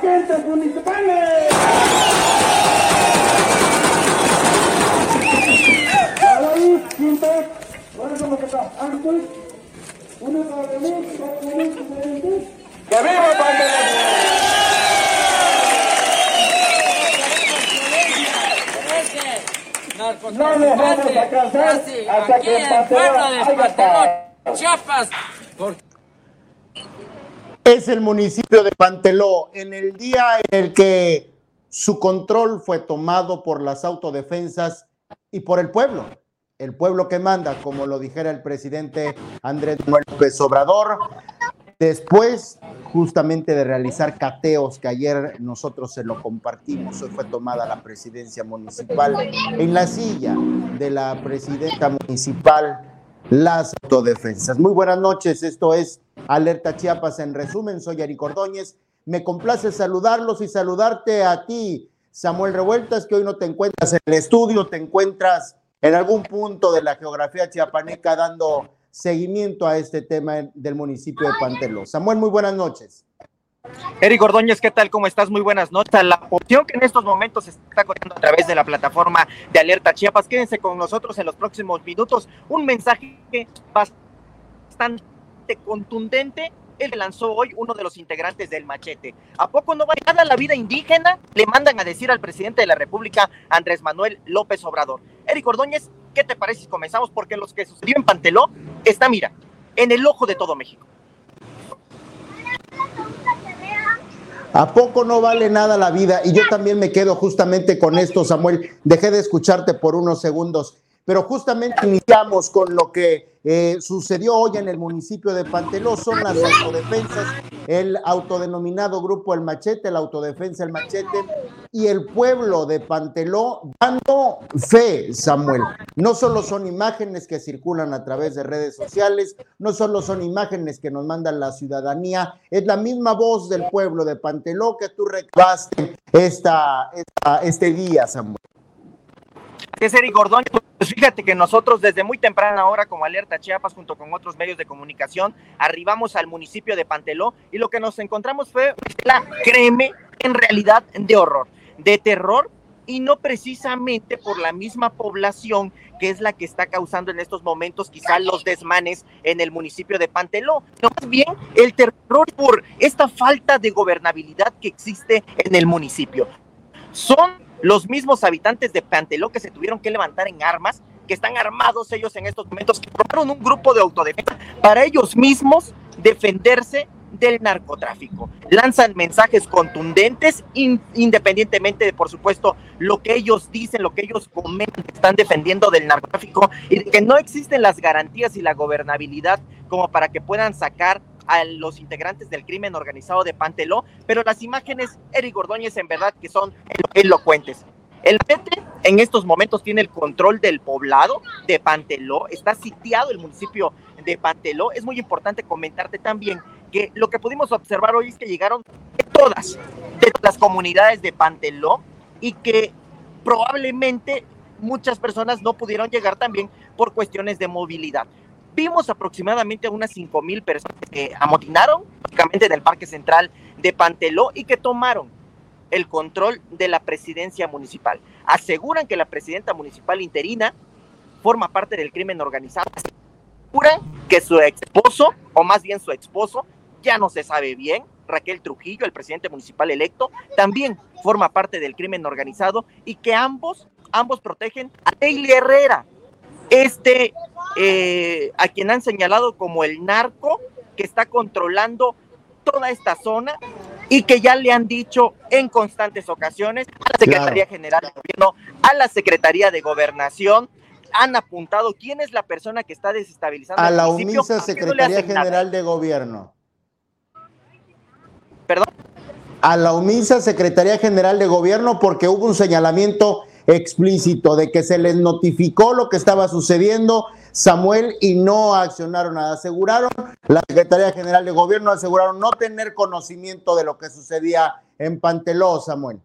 para venir. ¡Que viva Pantelón! No nos vamos a cansar hasta que el Pantelón haya. Chiapas. Es el municipio de Panteló en el día en el que su control fue tomado por las autodefensas y por el pueblo. El pueblo que manda, como lo dijera el presidente Andrés Manuel López Obrador, después justamente de realizar cateos que ayer nosotros se lo compartimos, hoy fue tomada la presidencia municipal en la silla de la presidenta municipal las autodefensas. Muy buenas noches, esto es Alerta Chiapas en resumen, soy Eric Ordóñez. Me complace saludarlos y saludarte a ti, Samuel Revueltas, que hoy no te encuentras en el estudio, te encuentras en algún punto de la geografía chiapaneca dando seguimiento a este tema del municipio de Panteló. Samuel, muy buenas noches. Eric Ordóñez, ¿qué tal? ¿Cómo estás? Muy buenas noches. La opción que en estos momentos se está corriendo a través de la plataforma de Alerta Chiapas. Quédense con nosotros en los próximos minutos. Un mensaje bastante contundente el lanzó hoy uno de los integrantes del Machete. ¿A poco no va nada la vida indígena? Le mandan a decir al presidente de la República, Andrés Manuel López Obrador. Eric Ordóñez, ¿qué te parece si comenzamos? Porque lo que sucedió en Panteló está, mira, en el ojo de todo México. ¿A poco no vale nada la vida? Y yo también me quedo justamente con esto, Samuel. Dejé de escucharte por unos segundos, pero justamente iniciamos con lo que eh, sucedió hoy en el municipio de Panteló. Son las autodefensas, el autodenominado grupo El Machete, la autodefensa El Machete y el pueblo de Panteló dando fe, Samuel. No solo son imágenes que circulan a través de redes sociales, no solo son imágenes que nos mandan la ciudadanía, es la misma voz del pueblo de Panteló que tú recabaste esta, esta, este día, Samuel. ¿Qué es Eric Gordón? Pues fíjate que nosotros desde muy temprana hora como Alerta Chiapas junto con otros medios de comunicación arribamos al municipio de Panteló y lo que nos encontramos fue la, créeme, en realidad de horror, de terror y no precisamente por la misma población que es la que está causando en estos momentos quizá los desmanes en el municipio de Panteló, no más bien el terror por esta falta de gobernabilidad que existe en el municipio. Son los mismos habitantes de Panteló que se tuvieron que levantar en armas, que están armados ellos en estos momentos, que formaron un grupo de autodefensa para ellos mismos defenderse del narcotráfico. Lanzan mensajes contundentes, in, independientemente de, por supuesto, lo que ellos dicen, lo que ellos comentan, están defendiendo del narcotráfico y de que no existen las garantías y la gobernabilidad como para que puedan sacar a los integrantes del crimen organizado de Panteló, pero las imágenes, Eric Ordóñez, en verdad que son elocuentes. El PT en estos momentos tiene el control del poblado de Panteló, está sitiado el municipio de Panteló. Es muy importante comentarte también que lo que pudimos observar hoy es que llegaron todas, de las comunidades de Panteló y que probablemente muchas personas no pudieron llegar también por cuestiones de movilidad vimos aproximadamente unas 5 mil personas que amotinaron básicamente en el Parque Central de Panteló y que tomaron el control de la presidencia municipal. Aseguran que la presidenta municipal interina forma parte del crimen organizado. Aseguran que su esposo, o más bien su esposo, ya no se sabe bien, Raquel Trujillo, el presidente municipal electo, también forma parte del crimen organizado y que ambos, ambos protegen a Daily Herrera, este eh, a quien han señalado como el narco que está controlando toda esta zona y que ya le han dicho en constantes ocasiones a la Secretaría claro. General de Gobierno, a la Secretaría de Gobernación, han apuntado quién es la persona que está desestabilizando a la omisa Secretaría no General de Gobierno. Perdón. A la omisa Secretaría General de Gobierno porque hubo un señalamiento explícito de que se les notificó lo que estaba sucediendo, Samuel, y no accionaron nada. Aseguraron, la Secretaría General de Gobierno aseguraron no tener conocimiento de lo que sucedía en Panteló, Samuel.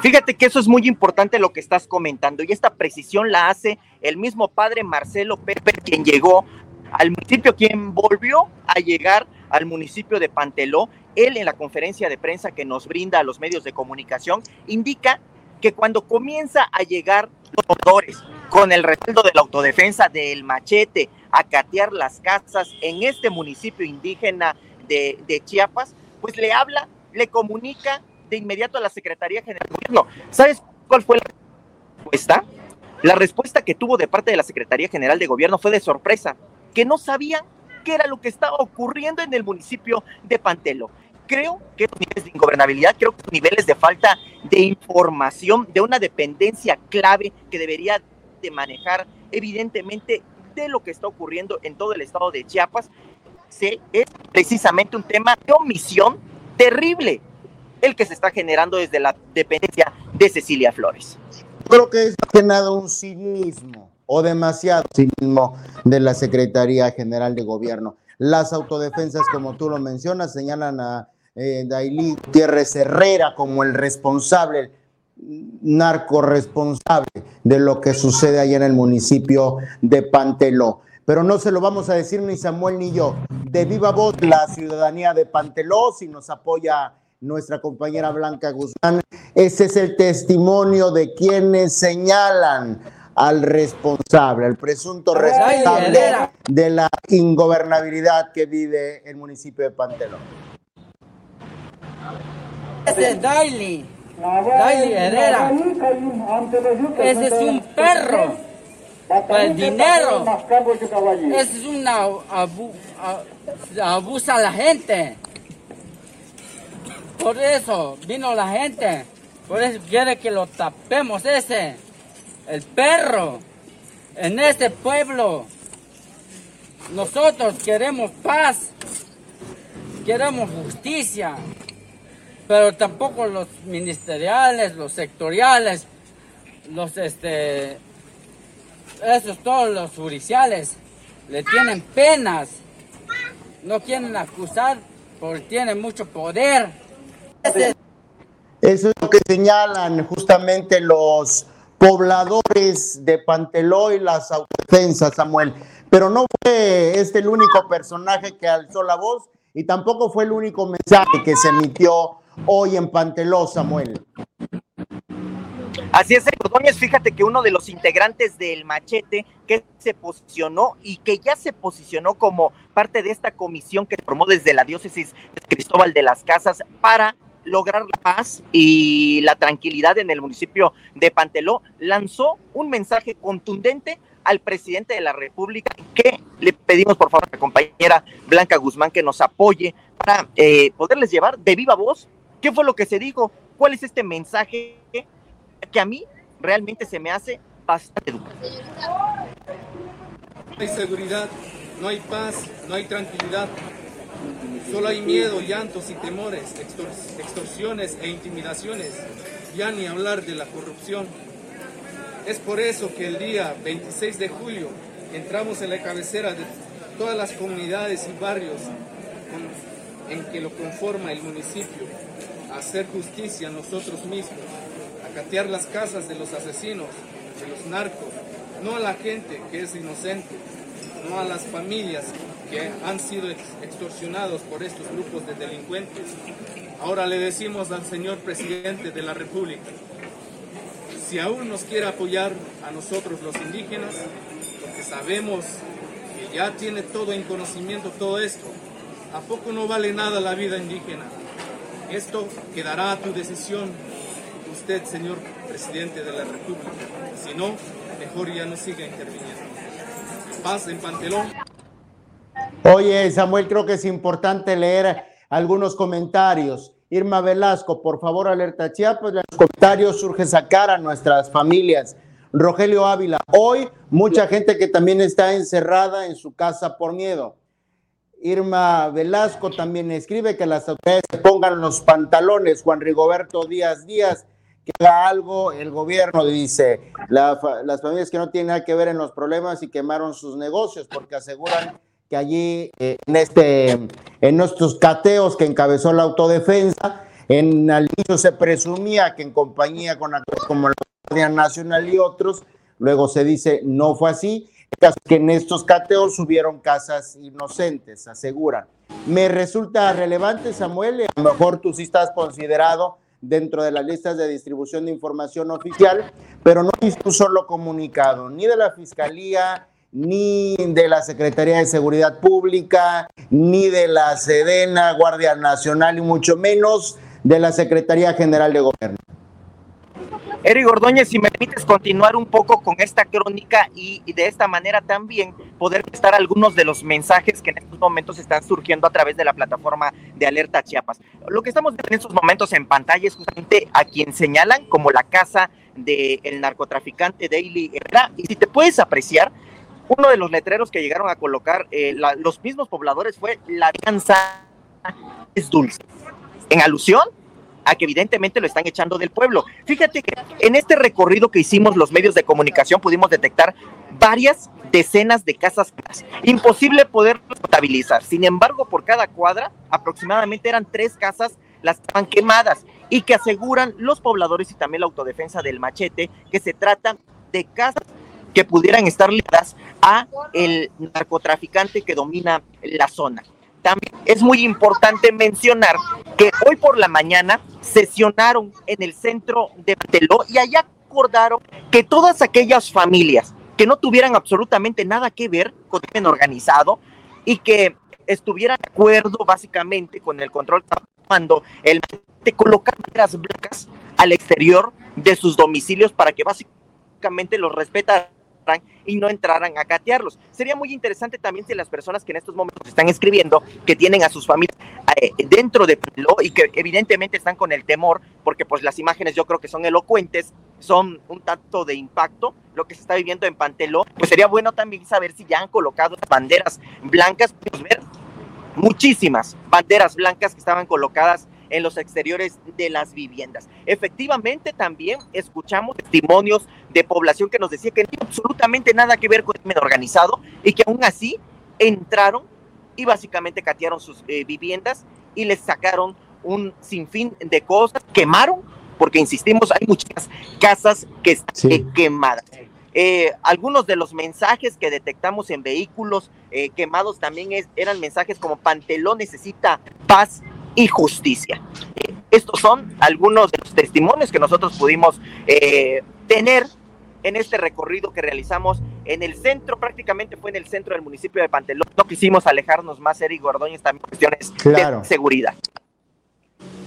Fíjate que eso es muy importante lo que estás comentando y esta precisión la hace el mismo padre Marcelo Pepe, quien llegó al municipio, quien volvió a llegar al municipio de Panteló. Él en la conferencia de prensa que nos brinda a los medios de comunicación indica que cuando comienza a llegar los con el respaldo de la autodefensa del machete a catear las casas en este municipio indígena de, Chiapas, pues le habla, le comunica de inmediato a la Secretaría General de Gobierno. ¿Sabes cuál fue la respuesta? La respuesta que tuvo de parte de la Secretaría General de Gobierno fue de sorpresa, que no sabían qué era lo que estaba ocurriendo en el municipio de Pantelo. Creo que los niveles de ingobernabilidad, creo que los niveles de falta de información, de una dependencia clave que debería de manejar evidentemente de lo que está ocurriendo en todo el estado de Chiapas, se, es precisamente un tema de omisión terrible el que se está generando desde la dependencia de Cecilia Flores. Creo que es generado un cinismo o demasiado cinismo de la Secretaría General de Gobierno. Las autodefensas, como tú lo mencionas, señalan a eh, Dailí Gutiérrez Herrera como el responsable, narco responsable de lo que sucede allá en el municipio de Panteló. Pero no se lo vamos a decir ni Samuel ni yo. De viva voz la ciudadanía de Panteló, si nos apoya nuestra compañera Blanca Guzmán. Ese es el testimonio de quienes señalan al responsable, al presunto responsable de la ingobernabilidad que vive el municipio de Pantelón. Ese es Daily, Herrera. Ese es un perro. Para el dinero. Ese es una abu, abusa a la gente. Por eso vino la gente. Por eso quiere que lo tapemos ese. El perro. En este pueblo. Nosotros queremos paz. Queremos justicia. Pero tampoco los ministeriales, los sectoriales, los este. Esos todos los judiciales le tienen penas. No quieren acusar porque tienen mucho poder eso es lo que señalan justamente los pobladores de Panteló y las autodefensas, Samuel. Pero no fue este el único personaje que alzó la voz y tampoco fue el único mensaje que se emitió hoy en Panteló, Samuel. Así es, Ordóñez, fíjate que uno de los integrantes del machete que se posicionó y que ya se posicionó como parte de esta comisión que formó desde la diócesis de Cristóbal de las Casas para lograr la paz y la tranquilidad en el municipio de Panteló, lanzó un mensaje contundente al presidente de la República que le pedimos por favor a la compañera Blanca Guzmán que nos apoye para eh, poderles llevar de viva voz qué fue lo que se dijo, cuál es este mensaje que a mí realmente se me hace bastante duro. No hay seguridad, no hay paz, no hay tranquilidad Solo hay miedo, llantos y temores, extorsiones e intimidaciones, ya ni hablar de la corrupción. Es por eso que el día 26 de julio entramos en la cabecera de todas las comunidades y barrios en que lo conforma el municipio, hacer justicia a nosotros mismos, a catear las casas de los asesinos, de los narcos, no a la gente que es inocente, no a las familias que han sido extorsionados por estos grupos de delincuentes. Ahora le decimos al señor presidente de la República, si aún nos quiere apoyar a nosotros los indígenas, porque sabemos que ya tiene todo en conocimiento todo esto, ¿a poco no vale nada la vida indígena? Esto quedará a tu decisión, usted, señor presidente de la República. Si no, mejor ya no siga interviniendo. Paz en Pantelón. Oye, Samuel, creo que es importante leer algunos comentarios. Irma Velasco, por favor, alerta Chiapas. En los comentarios surge sacar a nuestras familias. Rogelio Ávila, hoy mucha gente que también está encerrada en su casa por miedo. Irma Velasco también escribe que las autoridades pongan los pantalones. Juan Rigoberto Díaz Díaz, que haga algo, el gobierno dice, las familias que no tienen nada que ver en los problemas y quemaron sus negocios porque aseguran que allí eh, en, este, en estos cateos que encabezó la autodefensa, en al inicio se presumía que en compañía con como la Guardia Nacional y otros, luego se dice no fue así, que en estos cateos subieron casas inocentes, aseguran. Me resulta relevante, Samuel, a lo mejor tú sí estás considerado dentro de las listas de distribución de información oficial, pero no hay un solo comunicado, ni de la Fiscalía, ni de la Secretaría de Seguridad Pública, ni de la Sedena, Guardia Nacional, y mucho menos de la Secretaría General de Gobierno. Eric Ordóñez, si me permites continuar un poco con esta crónica y, de esta manera también poder estar algunos de los mensajes que en estos momentos están surgiendo a través de la plataforma de Alerta Chiapas. Lo que estamos viendo en estos momentos en pantalla es justamente a quien señalan como la casa del narcotraficante Daily Herrera. Y si te puedes apreciar, uno de los letreros que llegaron a colocar eh, los mismos pobladores fue la alianza es dulce. En alusión a que evidentemente lo están echando del pueblo. Fíjate que en este recorrido que hicimos los medios de comunicación pudimos detectar varias decenas de casas Imposible poder contabilizar. Sin embargo, por cada cuadra, aproximadamente eran tres casas las que estaban quemadas y que aseguran los pobladores y también la autodefensa del machete que se trata de casas que pudieran estar ligadas a el narcotraficante que domina la zona. También es muy importante mencionar que hoy por la mañana sesionaron en el centro de Teló y allá acordaron que todas aquellas familias que no tuvieran absolutamente nada que ver con el crimen organizado y que estuvieran de acuerdo básicamente con el control cuando el de colocar banderas blancas al exterior de sus domicilios para que básicamente los respetaran y no entraran a catearlos. Sería muy interesante también si las personas que en estos momentos están escribiendo, que tienen a sus familias eh, dentro de Pelo y que evidentemente están con el temor, porque pues las imágenes yo creo que son elocuentes, son un tanto de impacto, lo que se está viviendo en Panteló, pues sería bueno también saber si ya han colocado banderas blancas, podemos ver muchísimas banderas blancas que estaban colocadas en los exteriores de las viviendas. Efectivamente, también escuchamos testimonios de población que nos decía que no tiene absolutamente nada que ver con el crimen organizado y que aún así entraron y básicamente catearon sus eh, viviendas y les sacaron un sinfín de cosas, quemaron, porque insistimos, hay muchas casas que están quemadas. Eh, algunos de los mensajes que detectamos en vehículos eh, quemados también eran mensajes como Pantelón necesita paz y justicia. estos son algunos de los testimonios que nosotros pudimos eh, tener en este recorrido que realizamos en el centro, prácticamente fue en el centro del municipio de Pantelón. No quisimos alejarnos más, Eric Gordóñez, también cuestiones de seguridad.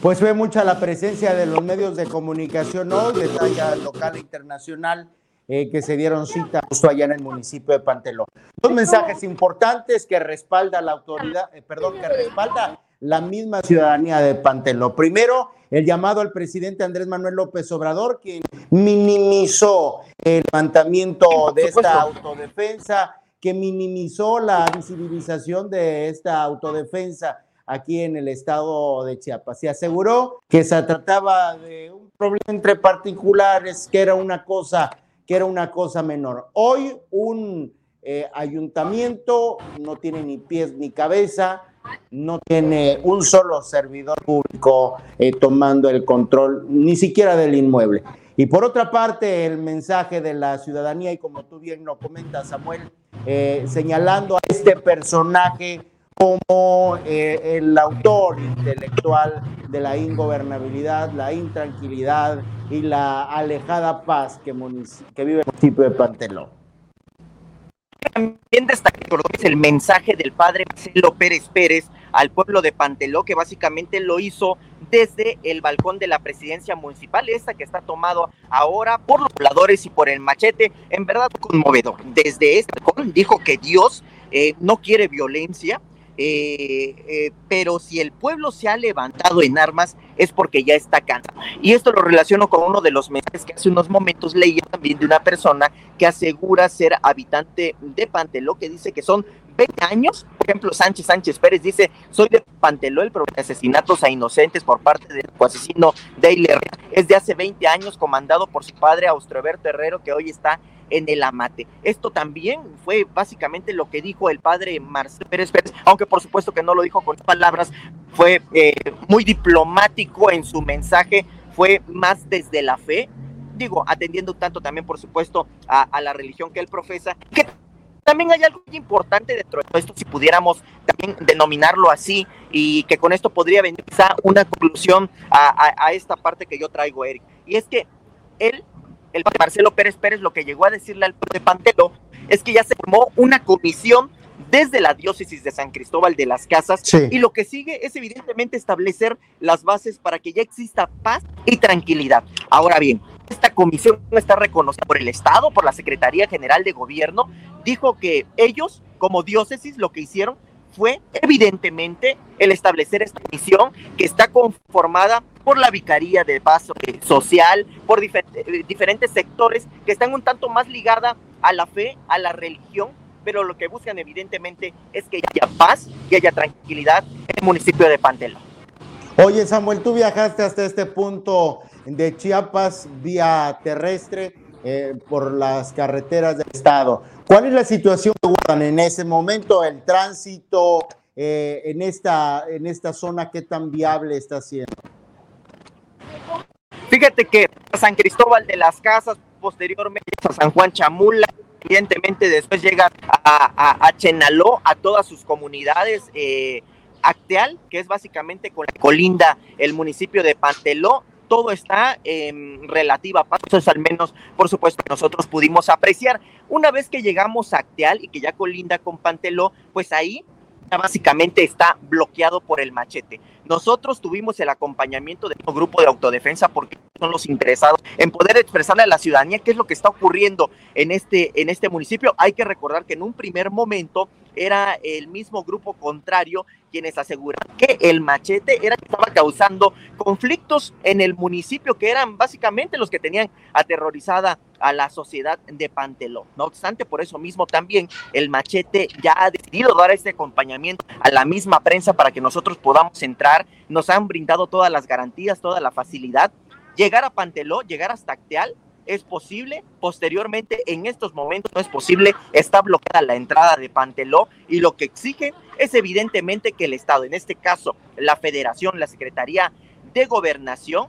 Pues fue mucha la presencia de los medios de comunicación hoy, de talla local e internacional, eh, que se dieron cita justo allá en el municipio de Pantelón. Dos mensajes importantes que respalda la autoridad, eh, perdón, que respalda la misma ciudadanía de Panteló. Primero, el llamado al presidente Andrés Manuel López Obrador, quien minimizó el levantamiento de esta autodefensa, que minimizó la visibilización de esta autodefensa aquí en el estado de Chiapas. Se aseguró que se trataba de un problema entre particulares, que era una cosa, que era una cosa menor. Hoy un eh, ayuntamiento no tiene ni pies ni cabeza, no tiene un solo servidor público eh, tomando el control ni siquiera del inmueble. Y por otra parte, el mensaje de la ciudadanía, y como tú bien lo comentas, Samuel, eh, señalando a este personaje como eh, el autor intelectual de la ingobernabilidad, la intranquilidad y la alejada paz que, que vive el municipio de Pantelón. También destaca el mensaje del padre Marcelo Pérez Pérez al pueblo de Panteló, que básicamente lo hizo desde el balcón de la presidencia municipal, esta que está tomado ahora por los pobladores y por el machete, en verdad conmovedor. Desde este balcón dijo que Dios eh, no quiere violencia, eh, eh, pero si el pueblo se ha levantado en armas es porque ya está cansado. Y esto lo relaciono con uno de los mensajes que hace unos momentos leía también de una persona que asegura ser habitante de Panteló, que dice que son 20 años. Por ejemplo, Sánchez Sánchez Pérez dice, soy de Panteló, el problema de asesinatos a inocentes por parte del asesino Dale Es de hace 20 años, comandado por su padre Austroberto Herrero, que hoy está en el amate. Esto también fue básicamente lo que dijo el padre Marcelo Pérez Pérez, aunque por supuesto que no lo dijo con palabras, fue eh, muy diplomático en su mensaje, fue más desde la fe, digo, atendiendo tanto también, por supuesto, a, la religión que él profesa, que también hay algo importante dentro de esto, si pudiéramos también denominarlo así, y que con esto podría venir quizá una conclusión a, a, esta parte que yo traigo, Eric. Y es que él, el Marcelo Pérez Pérez, lo que llegó a decirle al de Pantelo es que ya se formó una comisión desde la diócesis de San Cristóbal de las Casas y lo que sigue es evidentemente establecer las bases para que ya exista paz y tranquilidad. Ahora bien, esta comisión está reconocida por el Estado, por la Secretaría General de Gobierno, dijo que ellos, como diócesis, lo que hicieron fue evidentemente el establecer esta comisión que está conformada por la Vicaría de Paz Social, por eh, diferentes sectores que están un tanto más ligada a la fe, a la religión, pero lo que buscan evidentemente es que haya paz, que haya tranquilidad en el municipio de Pantelo. Oye Samuel, tú viajaste hasta este punto de Chiapas vía terrestre eh, por las carreteras del estado. ¿Cuál es la situación que guardan en ese momento? El tránsito eh, en, esta, en esta zona, ¿qué tan viable está siendo? Fíjate que San Cristóbal de las Casas, posteriormente a San Juan Chamula, evidentemente después llega a, Chenaló, a todas sus comunidades. Eh, Acteal, que es básicamente con la colinda el municipio de Panteló, todo está en relativa paz, eso es al menos, por supuesto, nosotros pudimos apreciar. Una vez que llegamos a Acteal y que ya colinda con Panteló, pues ahí básicamente está bloqueado por el machete. Nosotros tuvimos el acompañamiento de un grupo de autodefensa porque son los interesados en poder expresarle a la ciudadanía qué es lo que está ocurriendo en este, en este municipio. Hay que recordar que en un primer momento era el mismo grupo contrario quienes aseguran que el machete era que estaba causando conflictos en el municipio que eran básicamente los que tenían aterrorizada a la sociedad de Panteló. No obstante, por eso mismo también el machete ya ha decidido dar este acompañamiento a la misma prensa para que nosotros podamos entrar. Nos han brindado todas las garantías, toda la facilidad. Llegar a Panteló, llegar hasta Acteal, es posible. Posteriormente, en estos momentos no es posible, está bloqueada la entrada de Panteló y lo que exige es evidentemente que el Estado, en este caso la Federación, la Secretaría de Gobernación,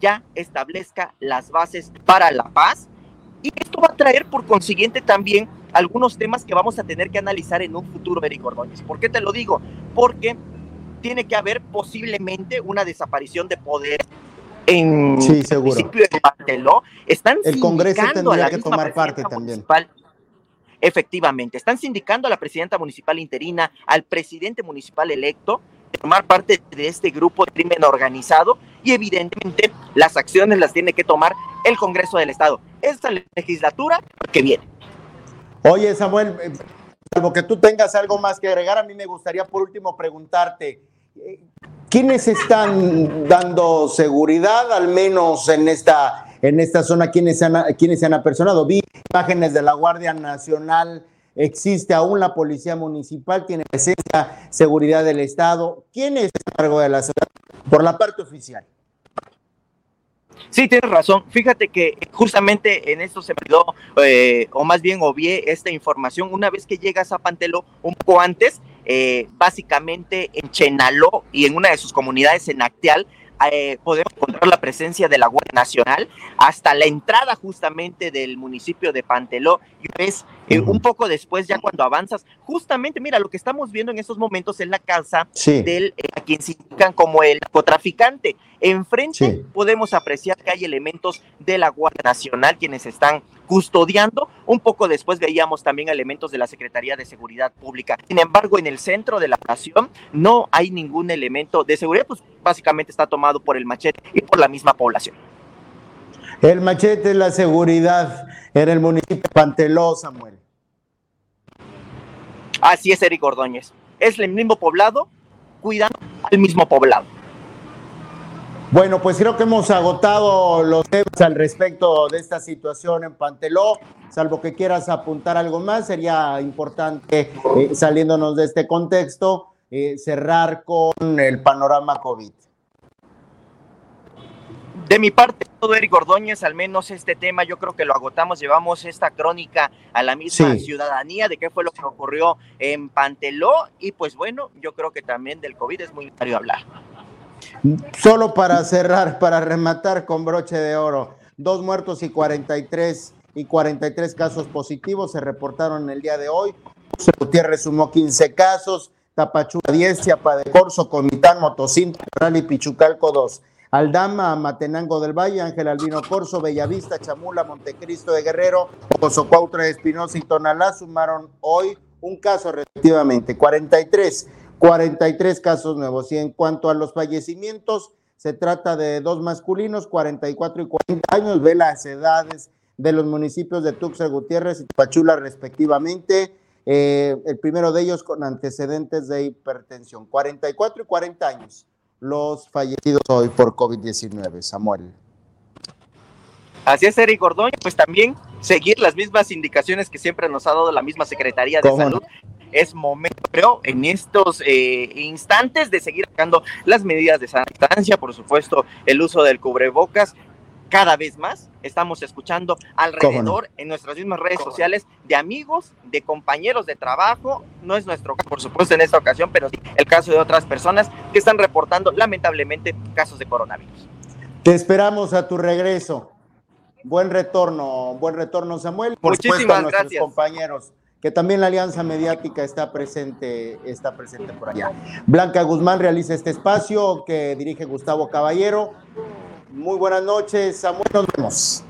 ya establezca las bases para la paz. Y esto va a traer por consiguiente también algunos temas que vamos a tener que analizar en un futuro, Eric Ordóñez. ¿Por qué te lo digo? Porque tiene que haber posiblemente una desaparición de poder en sí, el municipio de Panteló. Están el Congreso tendría que tomar parte también. Efectivamente, están sindicando a la presidenta municipal interina, al presidente municipal electo, de tomar parte de este grupo de crimen organizado y evidentemente las acciones las tiene que tomar el Congreso del Estado. Esta legislatura que viene. Oye, Samuel, eh, salvo que tú tengas algo más que agregar, a mí me gustaría por último preguntarte, ¿quiénes están dando seguridad, al menos en esta en esta zona quienes se han, quienes se han apersonado. Vi imágenes de la Guardia Nacional, existe aún la Policía Municipal, tiene presencia, seguridad del Estado. ¿Quién es a cargo de la ciudad por la parte oficial? Sí, tienes razón. Fíjate que justamente en esto se me dio, eh, o más bien obvié esta información. Una vez que llegas a Pantelo, un poco antes, eh, básicamente en Chenaló y en una de sus comunidades en Acteal, eh, podemos encontrar la presencia de la Guardia Nacional hasta la entrada justamente del municipio de Panteló. Y ves eh, un poco después, ya cuando avanzas, justamente, mira, lo que estamos viendo en estos momentos es la casa del eh, a quien se indican como el narcotraficante. Enfrente podemos apreciar que hay elementos de la Guardia Nacional quienes están custodiando. Un poco después veíamos también elementos de la Secretaría de Seguridad Pública. Sin embargo, en el centro de la nación no hay ningún elemento de seguridad, pues básicamente está tomado por el machete y por la misma población. El machete es la seguridad en el municipio de Panteló, Samuel. Así es, Eric Ordóñez. Es el mismo poblado cuidando al mismo poblado. Bueno, pues creo que hemos agotado los temas al respecto de esta situación en Panteló. Salvo que quieras apuntar algo más, sería importante, eh, saliéndonos de este contexto, eh, cerrar con el panorama COVID. De mi parte, todo Eric Ordóñez, al menos este tema yo creo que lo agotamos, llevamos esta crónica a la misma Sí. ciudadanía de qué fue lo que ocurrió en Panteló y pues bueno, yo creo que también del COVID es muy necesario hablar. Solo para cerrar, para rematar con broche de oro, dos muertos y 43 y 43 casos positivos se reportaron el día de hoy. José Gutiérrez sumó 15 casos, Tapachula 10, Chiapa de Corzo, Comitán, Motocintro, Rally, Pichucalco 2. Aldama, Matenango del Valle, Ángel Albino Corzo, Bellavista, Chamula, Montecristo de Guerrero, Ocosocuautla de Espinosa y Tonalá sumaron hoy un caso respectivamente, 43, 43 casos nuevos. Y en cuanto a los fallecimientos, se trata de dos masculinos, 44 y 40 años, ve las edades de los municipios de Tuxtla Gutiérrez y Pachula respectivamente. Eh, el primero de ellos con antecedentes de hipertensión, 44 y 40 años los fallecidos hoy por COVID-19, Samuel. Así es, Eric Ordóñez, pues también seguir las mismas indicaciones que siempre nos ha dado la misma Secretaría de ¿Cómo no? Es momento, creo, en estos eh, instantes de seguir sacando las medidas de sana distancia, por supuesto, el uso del cubrebocas. Cada vez más estamos escuchando alrededor en nuestras mismas redes sociales de amigos, de compañeros de trabajo. No es nuestro caso, por supuesto, en esta ocasión, pero sí el caso de otras personas que están reportando lamentablemente casos de coronavirus. Te esperamos a tu regreso. Buen retorno, buen retorno, Samuel. Por Muchísimas supuesto, a nuestros gracias. compañeros, que también la Alianza Mediática está presente, está presente por allá. Blanca Guzmán realiza este espacio que dirige Gustavo Caballero. Muy buenas noches, Samuel, nos vemos.